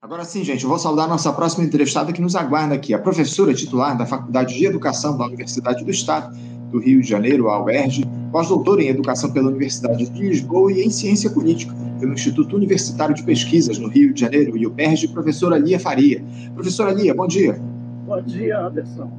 Agora sim, gente, eu vou saudar a nossa próxima entrevistada que nos aguarda aqui, a professora titular da Faculdade de Educação da Universidade do Estado do Rio de Janeiro, a UERJ, pós-doutora em Educação pela Universidade de Lisboa e em Ciência Política pelo Instituto Universitário de Pesquisas no Rio de Janeiro e o UERJ, professora Lia Faria. Professora Lia, bom dia. Bom dia, Anderson.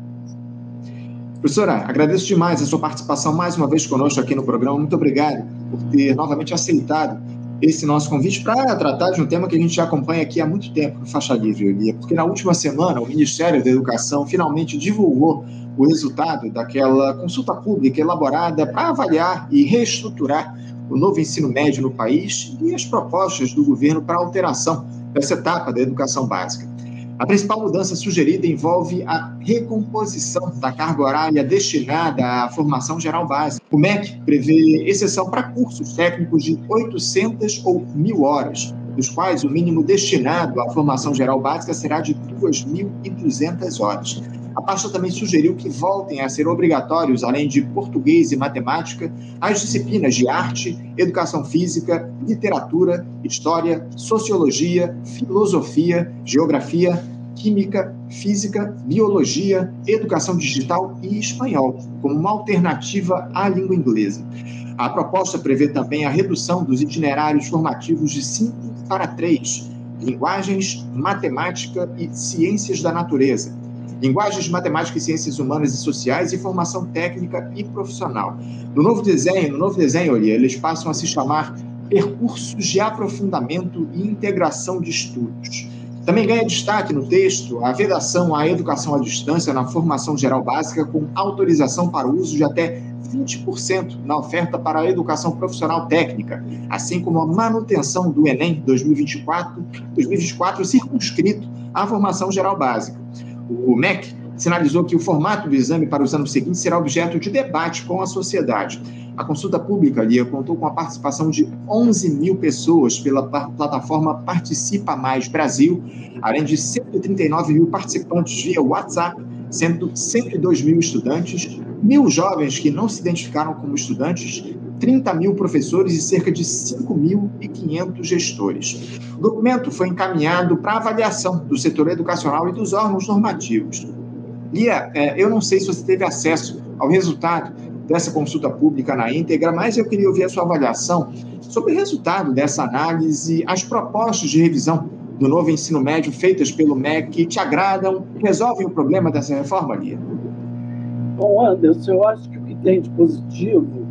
Professora, agradeço demais a sua participação mais uma vez conosco aqui no programa. Muito obrigado por ter novamente aceitado esse nosso convite para tratar de um tema que a gente já acompanha aqui há muito tempo no Faixa Livre, Elia, porque na última semana o Ministério da Educação finalmente divulgou o resultado daquela consulta pública elaborada para avaliar e reestruturar o novo ensino médio no país e as propostas do governo para alteração dessa etapa da educação básica. A principal mudança sugerida envolve a recomposição da carga horária destinada à formação geral básica. O MEC prevê exceção para cursos técnicos de 800 ou 1.000 horas, dos quais o mínimo destinado à formação geral básica será de 2.200 horas. A pasta também sugeriu que voltem a ser obrigatórios, além de português e matemática, as disciplinas de arte, educação física, literatura, história, sociologia, filosofia, geografia, química, física, biologia, educação digital e espanhol, como uma alternativa à língua inglesa. A proposta prevê também a redução dos itinerários formativos de 5 para 3, linguagens, matemática e ciências da natureza linguagens matemática e ciências humanas e sociais e formação técnica e profissional. No novo desenho, no novo desenho, olha, eles passam a se chamar percursos de aprofundamento e integração de estudos. Também ganha destaque no texto a vedação à educação à distância na formação geral básica com autorização para o uso de até 20% na oferta para a educação profissional técnica, assim como a manutenção do Enem 2024, 2024 circunscrito à formação geral básica o MEC sinalizou que o formato do exame para os anos seguintes será objeto de debate com a sociedade. A consulta pública ali contou com a participação de 11 mil pessoas pela plataforma Participa Mais Brasil, além de 139 mil participantes via WhatsApp, sendo 102 mil estudantes, mil jovens que não se identificaram como estudantes 30 mil professores e cerca de 5.500 gestores. O documento foi encaminhado para avaliação do setor educacional e dos órgãos normativos. Lia, é, eu não sei se você teve acesso ao resultado dessa consulta pública na íntegra, mas eu queria ouvir a sua avaliação sobre o resultado dessa análise, as propostas de revisão do novo ensino médio feitas pelo MEC te agradam, resolvem o problema dessa reforma, Lia? Bom, Anderson, eu acho que o que tem de positivo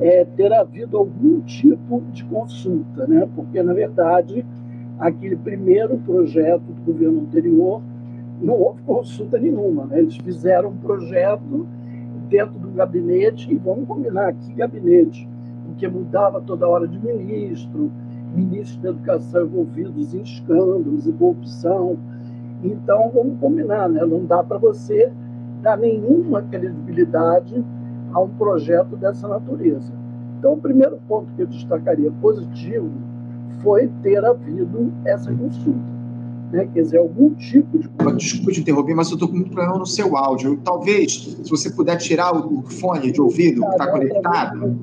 é, ter havido algum tipo de consulta, né? porque, na verdade, aquele primeiro projeto do governo anterior não houve consulta nenhuma. Né? Eles fizeram um projeto dentro do gabinete, e vamos combinar aqui gabinete, porque mudava toda hora de ministro, ministros da educação envolvidos em escândalos e corrupção. Então, vamos combinar, né? não dá para você dar nenhuma credibilidade a um projeto dessa natureza. Então, o primeiro ponto que eu destacaria positivo foi ter havido essa consulta. Né? Quer dizer, algum tipo de. Desculpa te interromper, mas eu estou com muito problema no seu áudio. Talvez, se você puder tirar o fone de ouvido que está conectado,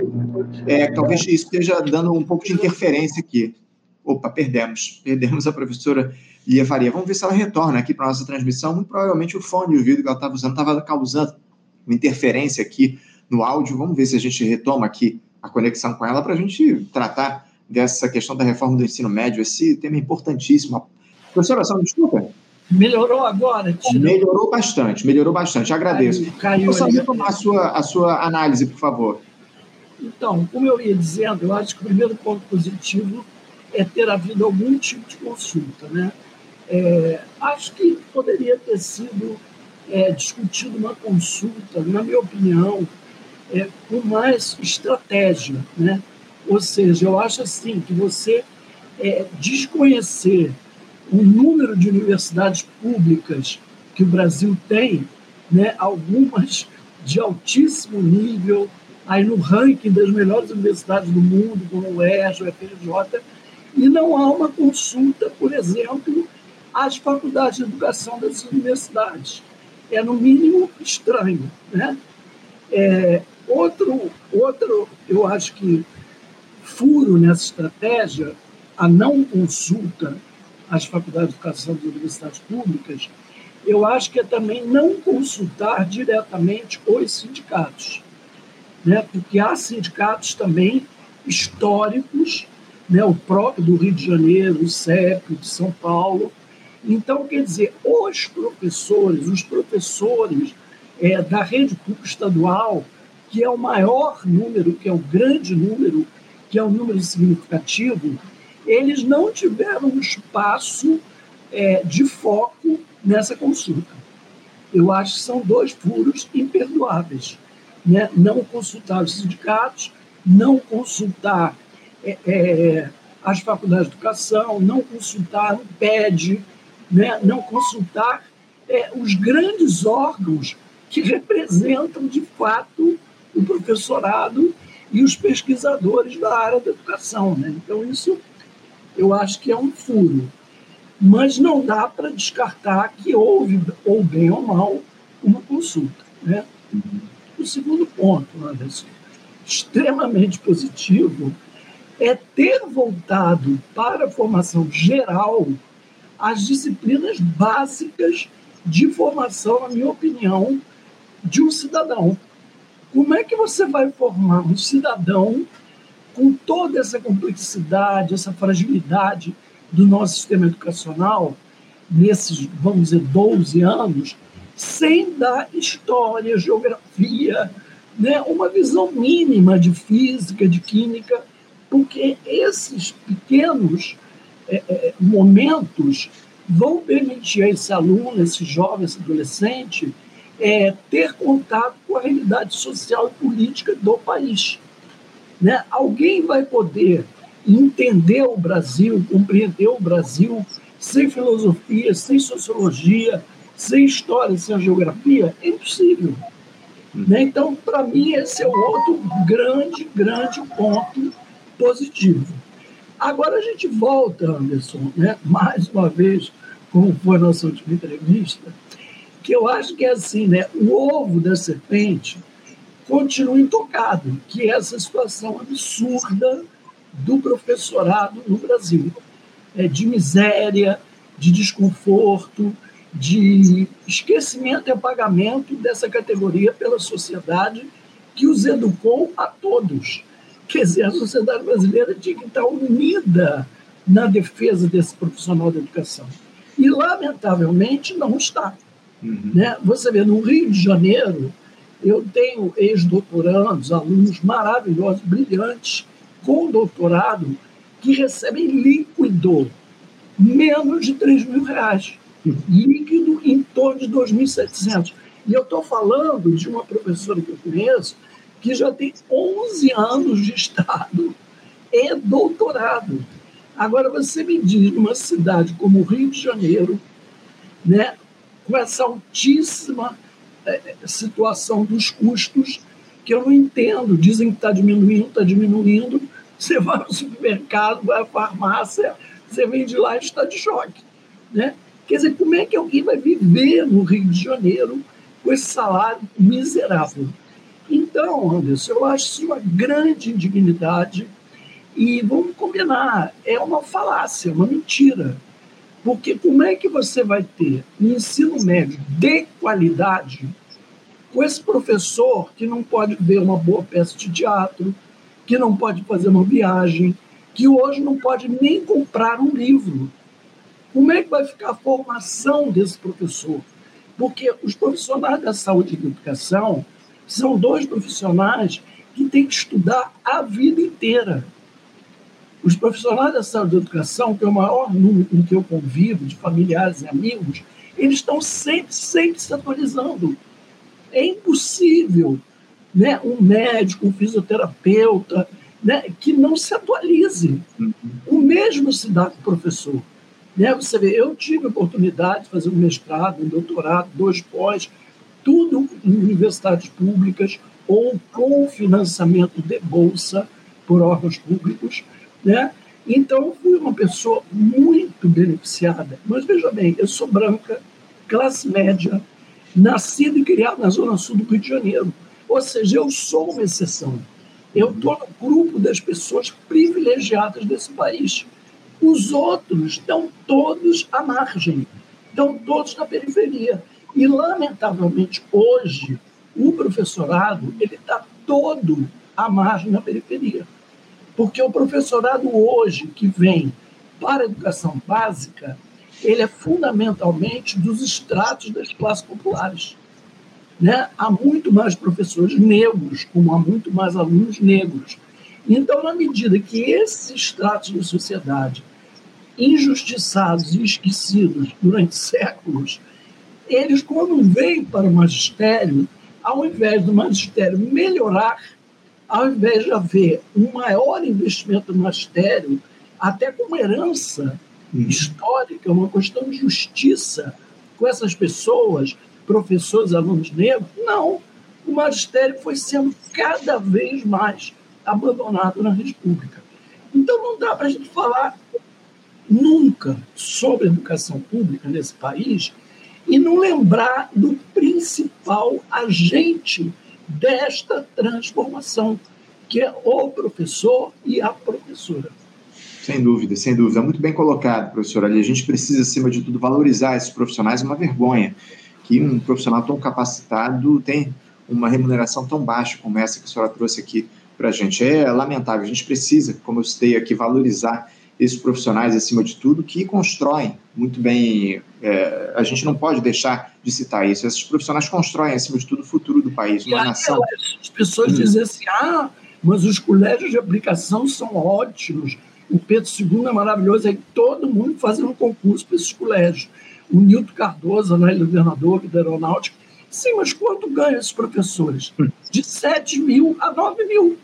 é, talvez isso esteja dando um pouco de interferência aqui. Opa, perdemos. Perdemos a professora Lia Faria. Vamos ver se ela retorna aqui para a nossa transmissão. Muito provavelmente o fone de ouvido que ela estava usando estava causando uma interferência aqui no áudio. Vamos ver se a gente retoma aqui a conexão com ela para a gente tratar dessa questão da reforma do ensino médio. Esse tema é importantíssimo. Professora, só me desculpa. Melhorou agora? Tira. Melhorou bastante, melhorou bastante. Agradeço. Caiu, caiu só retomar a sua, a sua análise, por favor. Então, como eu ia dizendo, eu acho que o primeiro ponto positivo é ter havido algum tipo de consulta. Né? É, acho que poderia ter sido é, discutido uma consulta, na minha opinião, é, com mais estratégia. Né? Ou seja, eu acho assim que você é, desconhecer o número de universidades públicas que o Brasil tem, né, algumas de altíssimo nível, aí no ranking das melhores universidades do mundo, como o ERJ, o FRJ, e não há uma consulta, por exemplo, às faculdades de educação das universidades. É, no mínimo, estranho. Né? É, Outro, outro, eu acho que furo nessa estratégia, a não consulta as faculdades de educação das universidades públicas, eu acho que é também não consultar diretamente os sindicatos, né? porque há sindicatos também históricos, né? o próprio do Rio de Janeiro, o CEP, de São Paulo. Então, quer dizer, os professores, os professores é, da rede pública estadual, que é o maior número, que é o grande número, que é um número significativo, eles não tiveram espaço é, de foco nessa consulta. Eu acho que são dois furos imperdoáveis. Né? Não consultar os sindicatos, não consultar é, é, as faculdades de educação, não consultar o PED, né? não consultar é, os grandes órgãos que representam, de fato, o professorado e os pesquisadores da área da educação. Né? Então, isso eu acho que é um furo. Mas não dá para descartar que houve, ou bem ou mal, uma consulta. Né? O segundo ponto, Anderson, extremamente positivo, é ter voltado para a formação geral as disciplinas básicas de formação, na minha opinião, de um cidadão. Como é que você vai formar um cidadão com toda essa complexidade, essa fragilidade do nosso sistema educacional, nesses, vamos dizer, 12 anos, sem dar história, geografia, né, uma visão mínima de física, de química, porque esses pequenos é, é, momentos vão permitir a esse aluno, esse jovem, esse adolescente, é, ter contato com a realidade social e política do país. Né? Alguém vai poder entender o Brasil, compreender o Brasil sem filosofia, sem sociologia, sem história, sem geografia? É impossível. Né? Então, para mim, esse é o outro grande, grande ponto positivo. Agora a gente volta, Anderson, né? mais uma vez, como foi a nossa última entrevista, que eu acho que é assim, né? O ovo da serpente continua intocado, que é essa situação absurda do professorado no Brasil, é, de miséria, de desconforto, de esquecimento e apagamento dessa categoria pela sociedade que os educou a todos. Quer dizer, a sociedade brasileira tinha que estar unida na defesa desse profissional da educação. E, lamentavelmente, não está. Uhum. Né? Você vê, no Rio de Janeiro, eu tenho ex-doutorandos, alunos maravilhosos, brilhantes, com doutorado, que recebem líquido menos de 3 mil reais. Líquido em torno de 2.700. E eu estou falando de uma professora que eu conheço que já tem 11 anos de Estado e doutorado. Agora, você me diz, numa cidade como o Rio de Janeiro, né, com essa altíssima situação dos custos, que eu não entendo. Dizem que está diminuindo, está diminuindo. Você vai ao supermercado, vai à farmácia, você vem de lá e está de choque. Né? Quer dizer, como é que alguém vai viver no Rio de Janeiro com esse salário miserável? Então, Anderson, eu acho isso uma grande indignidade e vamos combinar, é uma falácia, uma mentira. Porque como é que você vai ter um ensino médio de qualidade com esse professor que não pode ver uma boa peça de teatro, que não pode fazer uma viagem, que hoje não pode nem comprar um livro? Como é que vai ficar a formação desse professor? Porque os profissionais da saúde e da educação são dois profissionais que têm que estudar a vida inteira. Os profissionais da saúde e da educação, que é o maior número com que eu convivo, de familiares e amigos, eles estão sempre, sempre se atualizando. É impossível né, um médico, um fisioterapeuta, né, que não se atualize. O mesmo se dá com o professor. Né? Você vê, eu tive a oportunidade de fazer um mestrado, um doutorado, dois pós, tudo em universidades públicas ou com financiamento de bolsa por órgãos públicos. Né? Então, fui uma pessoa muito beneficiada. Mas veja bem, eu sou branca, classe média, nascida e criada na Zona Sul do Rio de Janeiro. Ou seja, eu sou uma exceção. Eu estou no grupo das pessoas privilegiadas desse país. Os outros estão todos à margem, estão todos na periferia. E, lamentavelmente, hoje, o professorado ele está todo à margem na periferia. Porque o professorado hoje que vem para a educação básica, ele é fundamentalmente dos estratos das classes populares. Né? Há muito mais professores negros, como há muito mais alunos negros. Então, na medida que esses estratos da sociedade, injustiçados e esquecidos durante séculos, eles, quando vêm para o magistério, ao invés do magistério melhorar, ao invés de haver um maior investimento no magistério, até como herança uhum. histórica, uma questão de justiça com essas pessoas, professores, alunos negros, não. O magistério foi sendo cada vez mais abandonado na República. Então não dá para a gente falar nunca sobre educação pública nesse país e não lembrar do principal agente desta transformação, que é o professor e a professora. Sem dúvida, sem dúvida. Muito bem colocado, professor. Ali a gente precisa, acima de tudo, valorizar esses profissionais. É uma vergonha que um profissional tão capacitado tem uma remuneração tão baixa como essa que a senhora trouxe aqui para a gente. É lamentável. A gente precisa, como eu citei aqui, valorizar esses profissionais, acima de tudo, que constroem muito bem. É, a gente não pode deixar de citar isso. Esses profissionais constroem, acima de tudo, o futuro do país, uma nação. As pessoas hum. dizem assim: ah, mas os colégios de aplicação são ótimos, o Pedro II é maravilhoso, aí todo mundo fazendo concurso para esses colégios. O Nilton Cardoso, né, governador da aeronáutica. Sim, mas quanto ganham esses professores? Hum. De 7 mil a 9 mil.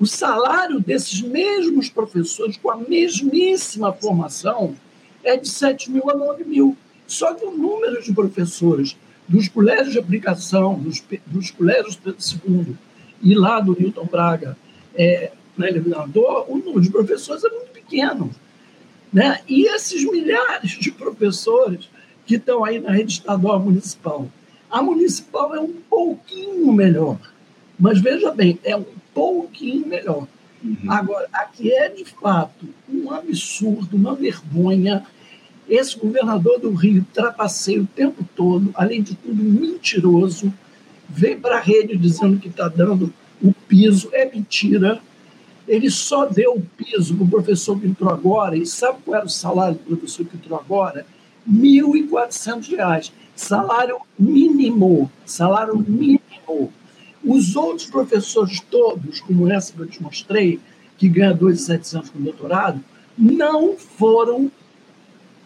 O salário desses mesmos professores, com a mesmíssima formação, é de 7 mil a 9 mil. Só que o número de professores dos colégios de aplicação, dos, dos colégios Pedro II e lá do Newton Braga, é, na Eliminador, o número de professores é muito pequeno. Né? E esses milhares de professores que estão aí na rede estadual municipal, a municipal é um pouquinho melhor, mas veja bem, é um pouquinho melhor. Uhum. Agora, aqui é de fato um absurdo, uma vergonha. Esse governador do Rio trapaceia o tempo todo, além de tudo, mentiroso. Vem para a rede dizendo que está dando o piso, é mentira. Ele só deu o piso para o professor que entrou agora, e sabe qual era o salário do professor que entrou agora? R$ 1.400. Salário mínimo. Salário mínimo. Os outros professores todos, como essa que eu te mostrei, que ganha 2.700 com doutorado, não foram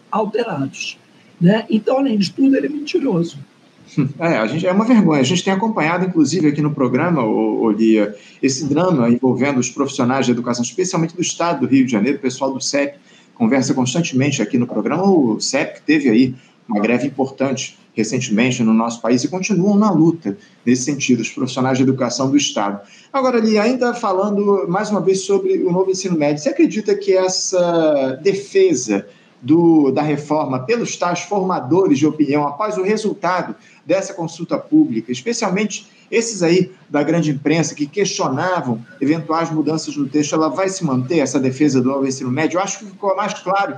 alterados. Né? Então, além de tudo, ele é mentiroso. É, a gente, é uma vergonha. A gente tem acompanhado, inclusive, aqui no programa, Olia, esse drama envolvendo os profissionais de educação, especialmente do Estado do Rio de Janeiro, o pessoal do CEP conversa constantemente aqui no programa. O CEP teve aí uma greve importante recentemente no nosso país e continuam na luta nesse sentido, os profissionais de educação do Estado. Agora, ali, ainda falando mais uma vez sobre o novo ensino médio, você acredita que essa defesa do, da reforma pelos tais formadores de opinião após o resultado dessa consulta pública, especialmente esses aí da grande imprensa que questionavam eventuais mudanças no texto, ela vai se manter, essa defesa do novo ensino médio? Eu acho que ficou mais claro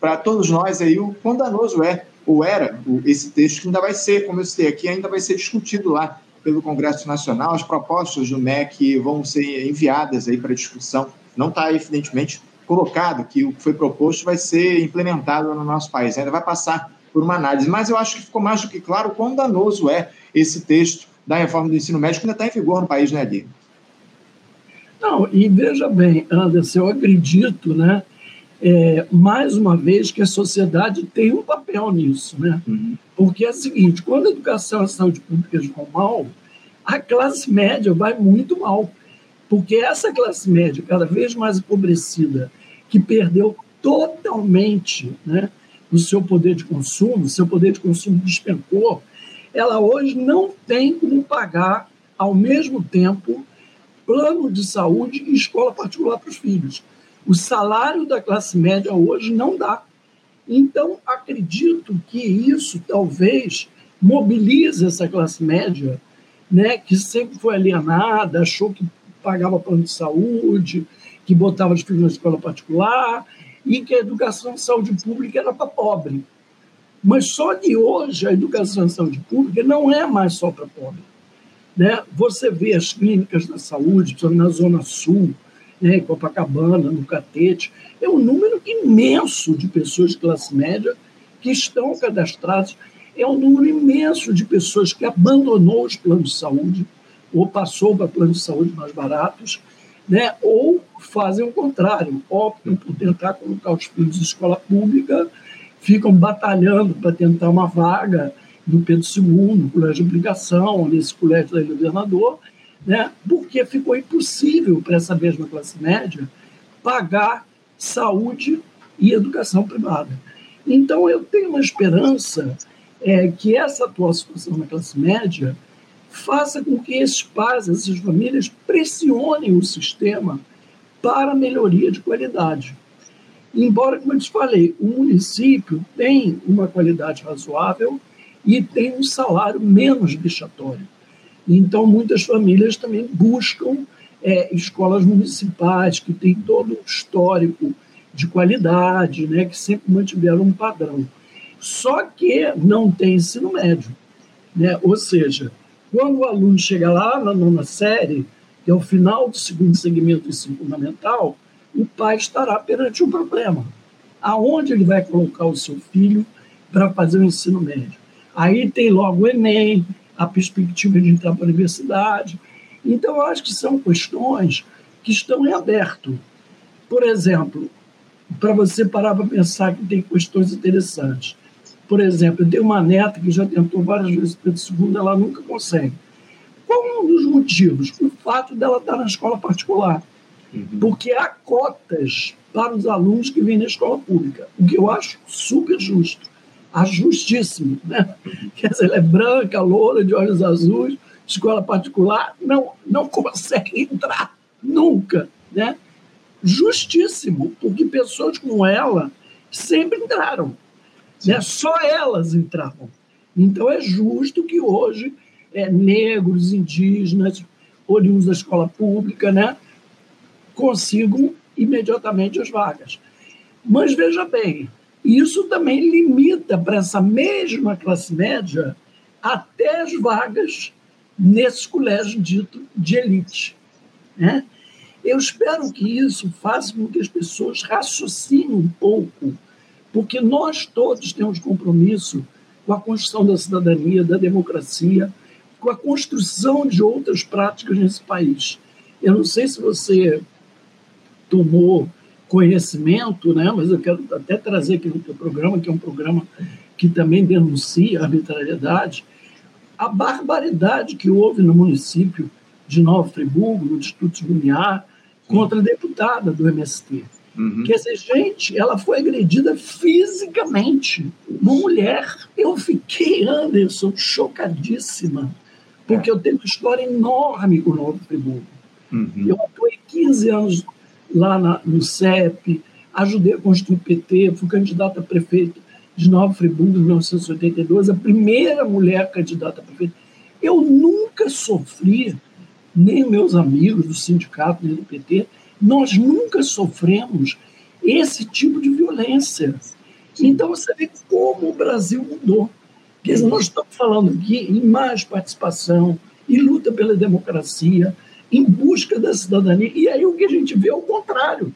para todos nós aí o quão danoso é ou era esse texto que ainda vai ser, como eu citei aqui, ainda vai ser discutido lá pelo Congresso Nacional. As propostas do MEC vão ser enviadas aí para discussão. Não está, evidentemente, colocado que o que foi proposto vai ser implementado no nosso país. Ainda vai passar por uma análise. Mas eu acho que ficou mais do que claro quão danoso é esse texto da reforma do ensino médio que ainda está em vigor no país, né, Adi? Não, e veja bem, Anderson, eu acredito, né, é, mais uma vez, que a sociedade tem um papel nisso, né? Uhum. Porque é o seguinte: quando a educação e a saúde pública vão mal, a classe média vai muito mal. Porque essa classe média, cada vez mais empobrecida, que perdeu totalmente né, o seu poder de consumo, seu poder de consumo despencou, ela hoje não tem como pagar, ao mesmo tempo, plano de saúde e escola particular para os filhos. O salário da classe média hoje não dá. Então, acredito que isso talvez mobilize essa classe média, né, que sempre foi alienada, achou que pagava plano de saúde, que botava os filhos na escola particular, e que a educação e saúde pública era para pobre. Mas só de hoje a educação e saúde pública não é mais só para pobre. Né? Você vê as clínicas da saúde, na Zona Sul, né, em Copacabana, no Catete, é um número imenso de pessoas de classe média que estão cadastradas, é um número imenso de pessoas que abandonou os planos de saúde ou passou para planos de saúde mais baratos, né, ou fazem o contrário, optam por tentar colocar os filhos em escola pública, ficam batalhando para tentar uma vaga no Pedro II, no colégio de obrigação, nesse colégio da governador, né, porque ficou impossível para essa mesma classe média pagar saúde e educação privada. Então, eu tenho uma esperança é, que essa atual situação na classe média faça com que esses pais, essas famílias, pressionem o sistema para melhoria de qualidade. Embora, como eu te falei, o município tem uma qualidade razoável e tem um salário menos vexatório. Então, muitas famílias também buscam é, escolas municipais que têm todo um histórico de qualidade, né, que sempre mantiveram um padrão. Só que não tem ensino médio. Né? Ou seja, quando o aluno chega lá na nona série, que é o final do segundo segmento do ensino fundamental, o pai estará perante um problema. Aonde ele vai colocar o seu filho para fazer o ensino médio? Aí tem logo o Enem, a perspectiva de entrar para a universidade. Então, eu acho que são questões que estão em aberto. Por exemplo, para você parar para pensar que tem questões interessantes. Por exemplo, eu tenho uma neta que já tentou várias vezes Pedro II, ela nunca consegue. Qual é um dos motivos? O fato dela estar na escola particular. Uhum. Porque há cotas para os alunos que vêm na escola pública, o que eu acho super justo. Justíssimo. Né? Quer dizer, ela é branca, loura, de olhos azuis, escola particular, não, não consegue entrar nunca. Né? Justíssimo, porque pessoas como ela sempre entraram. Né? Só elas entravam. Então é justo que hoje é, negros, indígenas, oriundos da escola pública, né, consigam imediatamente as vagas. Mas veja bem, isso também limita para essa mesma classe média até as vagas nesse colégio dito de elite. Né? Eu espero que isso faça com que as pessoas raciocinem um pouco porque nós todos temos compromisso com a construção da cidadania, da democracia, com a construção de outras práticas nesse país. Eu não sei se você tomou conhecimento, né? mas eu quero até trazer aqui no teu programa, que é um programa que também denuncia a arbitrariedade, a barbaridade que houve no município de Nova Friburgo, no Distrito de Lumiar, contra a deputada do MST. Uhum. Quer dizer, gente, ela foi agredida fisicamente. Uma mulher. Eu fiquei, Anderson, chocadíssima, porque é. eu tenho uma história enorme com o Novo Friburgo. Uhum. Eu atuei 15 anos lá na, no CEP, ajudei a construir o PT, fui candidata a prefeito de Nova Friburgo em 1982, a primeira mulher candidata a prefeito. Eu nunca sofri, nem meus amigos do sindicato, nem do PT, nós nunca sofremos esse tipo de violência. Então você vê como o Brasil mudou. Nós estamos falando aqui em mais participação, em luta pela democracia, em busca da cidadania. E aí o que a gente vê é o contrário.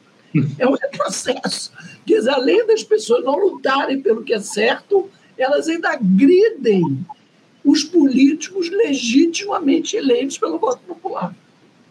É um retrocesso. Quer dizer, além das pessoas não lutarem pelo que é certo, elas ainda agridem os políticos legitimamente eleitos pelo voto popular.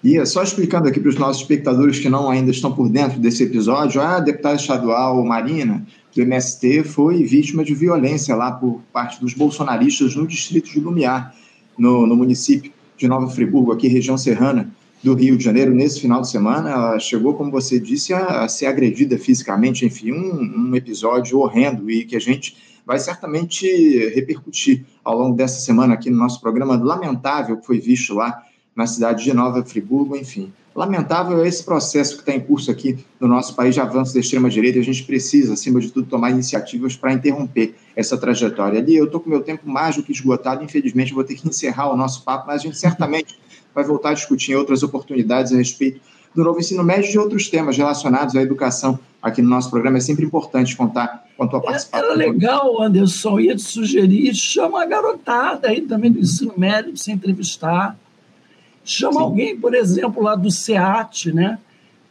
E é só explicando aqui para os nossos espectadores que não ainda estão por dentro desse episódio, a deputada estadual Marina, do MST, foi vítima de violência lá por parte dos bolsonaristas no distrito de Lumiar, no, no município de Nova Friburgo, aqui região serrana do Rio de Janeiro, nesse final de semana. Ela chegou, como você disse, a, a ser agredida fisicamente, enfim, um, um episódio horrendo e que a gente vai certamente repercutir ao longo dessa semana aqui no nosso programa lamentável que foi visto lá na cidade de Nova Friburgo, enfim. Lamentável é esse processo que está em curso aqui no nosso país de avanço da extrema-direita. A gente precisa, acima de tudo, tomar iniciativas para interromper essa trajetória. Ali, eu estou com meu tempo mais do que esgotado, infelizmente, vou ter que encerrar o nosso papo, mas a gente certamente vai voltar a discutir em outras oportunidades a respeito do novo ensino médio e de outros temas relacionados à educação aqui no nosso programa. É sempre importante contar com a tua participação. Era legal, Anderson, ia te sugerir, chama a garotada aí também do ensino médio para se entrevistar. Chama Sim. alguém, por exemplo, lá do SEAT, né?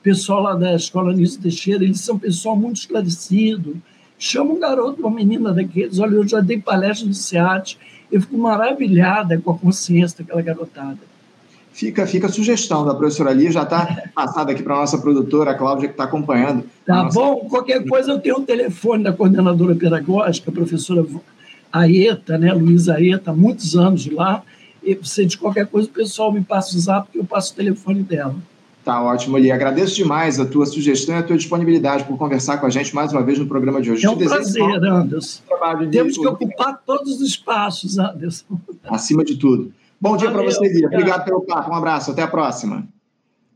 pessoal lá da Escola Nício Teixeira, eles são pessoal muito esclarecido. Chama um garoto, uma menina daqueles, olha, eu já dei palestra no SEAT, eu fico maravilhada com a consciência daquela garotada. Fica, fica a sugestão da professora Lia, já está passada aqui para a nossa produtora, a Cláudia, que está acompanhando. Tá nossa... bom, qualquer coisa eu tenho o telefone da coordenadora pedagógica, a professora Aeta, né, Luísa Aeta, há muitos anos lá, e se de qualquer coisa o pessoal me passa o zap, porque eu passo o telefone dela. Tá ótimo, Lia. Agradeço demais a tua sugestão e a tua disponibilidade por conversar com a gente mais uma vez no programa de hoje. É um prazer, Anderson. Temos que ocupar todos os espaços, Anderson. Acima de tudo. Bom dia para você, Lia. Obrigado pelo papo. Um abraço. Até a próxima.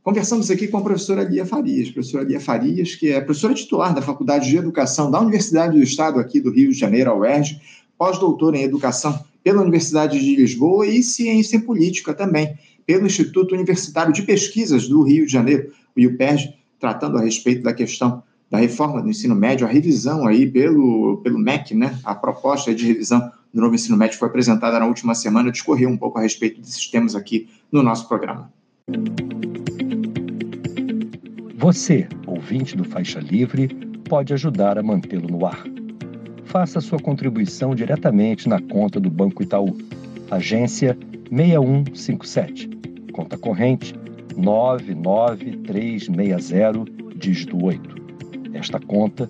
Conversamos aqui com a professora Lia Farias. Professora Lia Farias, que é professora titular da Faculdade de Educação da Universidade do Estado aqui do Rio de Janeiro, a UERJ, pós-doutora em Educação pela Universidade de Lisboa e Ciência Política também pelo Instituto Universitário de Pesquisas do Rio de Janeiro, o IUPERJ, tratando a respeito da questão da reforma do ensino médio, a revisão aí pelo, pelo MEC, né, a proposta de revisão do novo ensino médio foi apresentada na última semana, discorreu um pouco a respeito desses temas aqui no nosso programa. Você, ouvinte do Faixa Livre, pode ajudar a mantê-lo no ar. Faça sua contribuição diretamente na conta do Banco Itaú, agência 6157, conta corrente 99360, dígito 8. Esta conta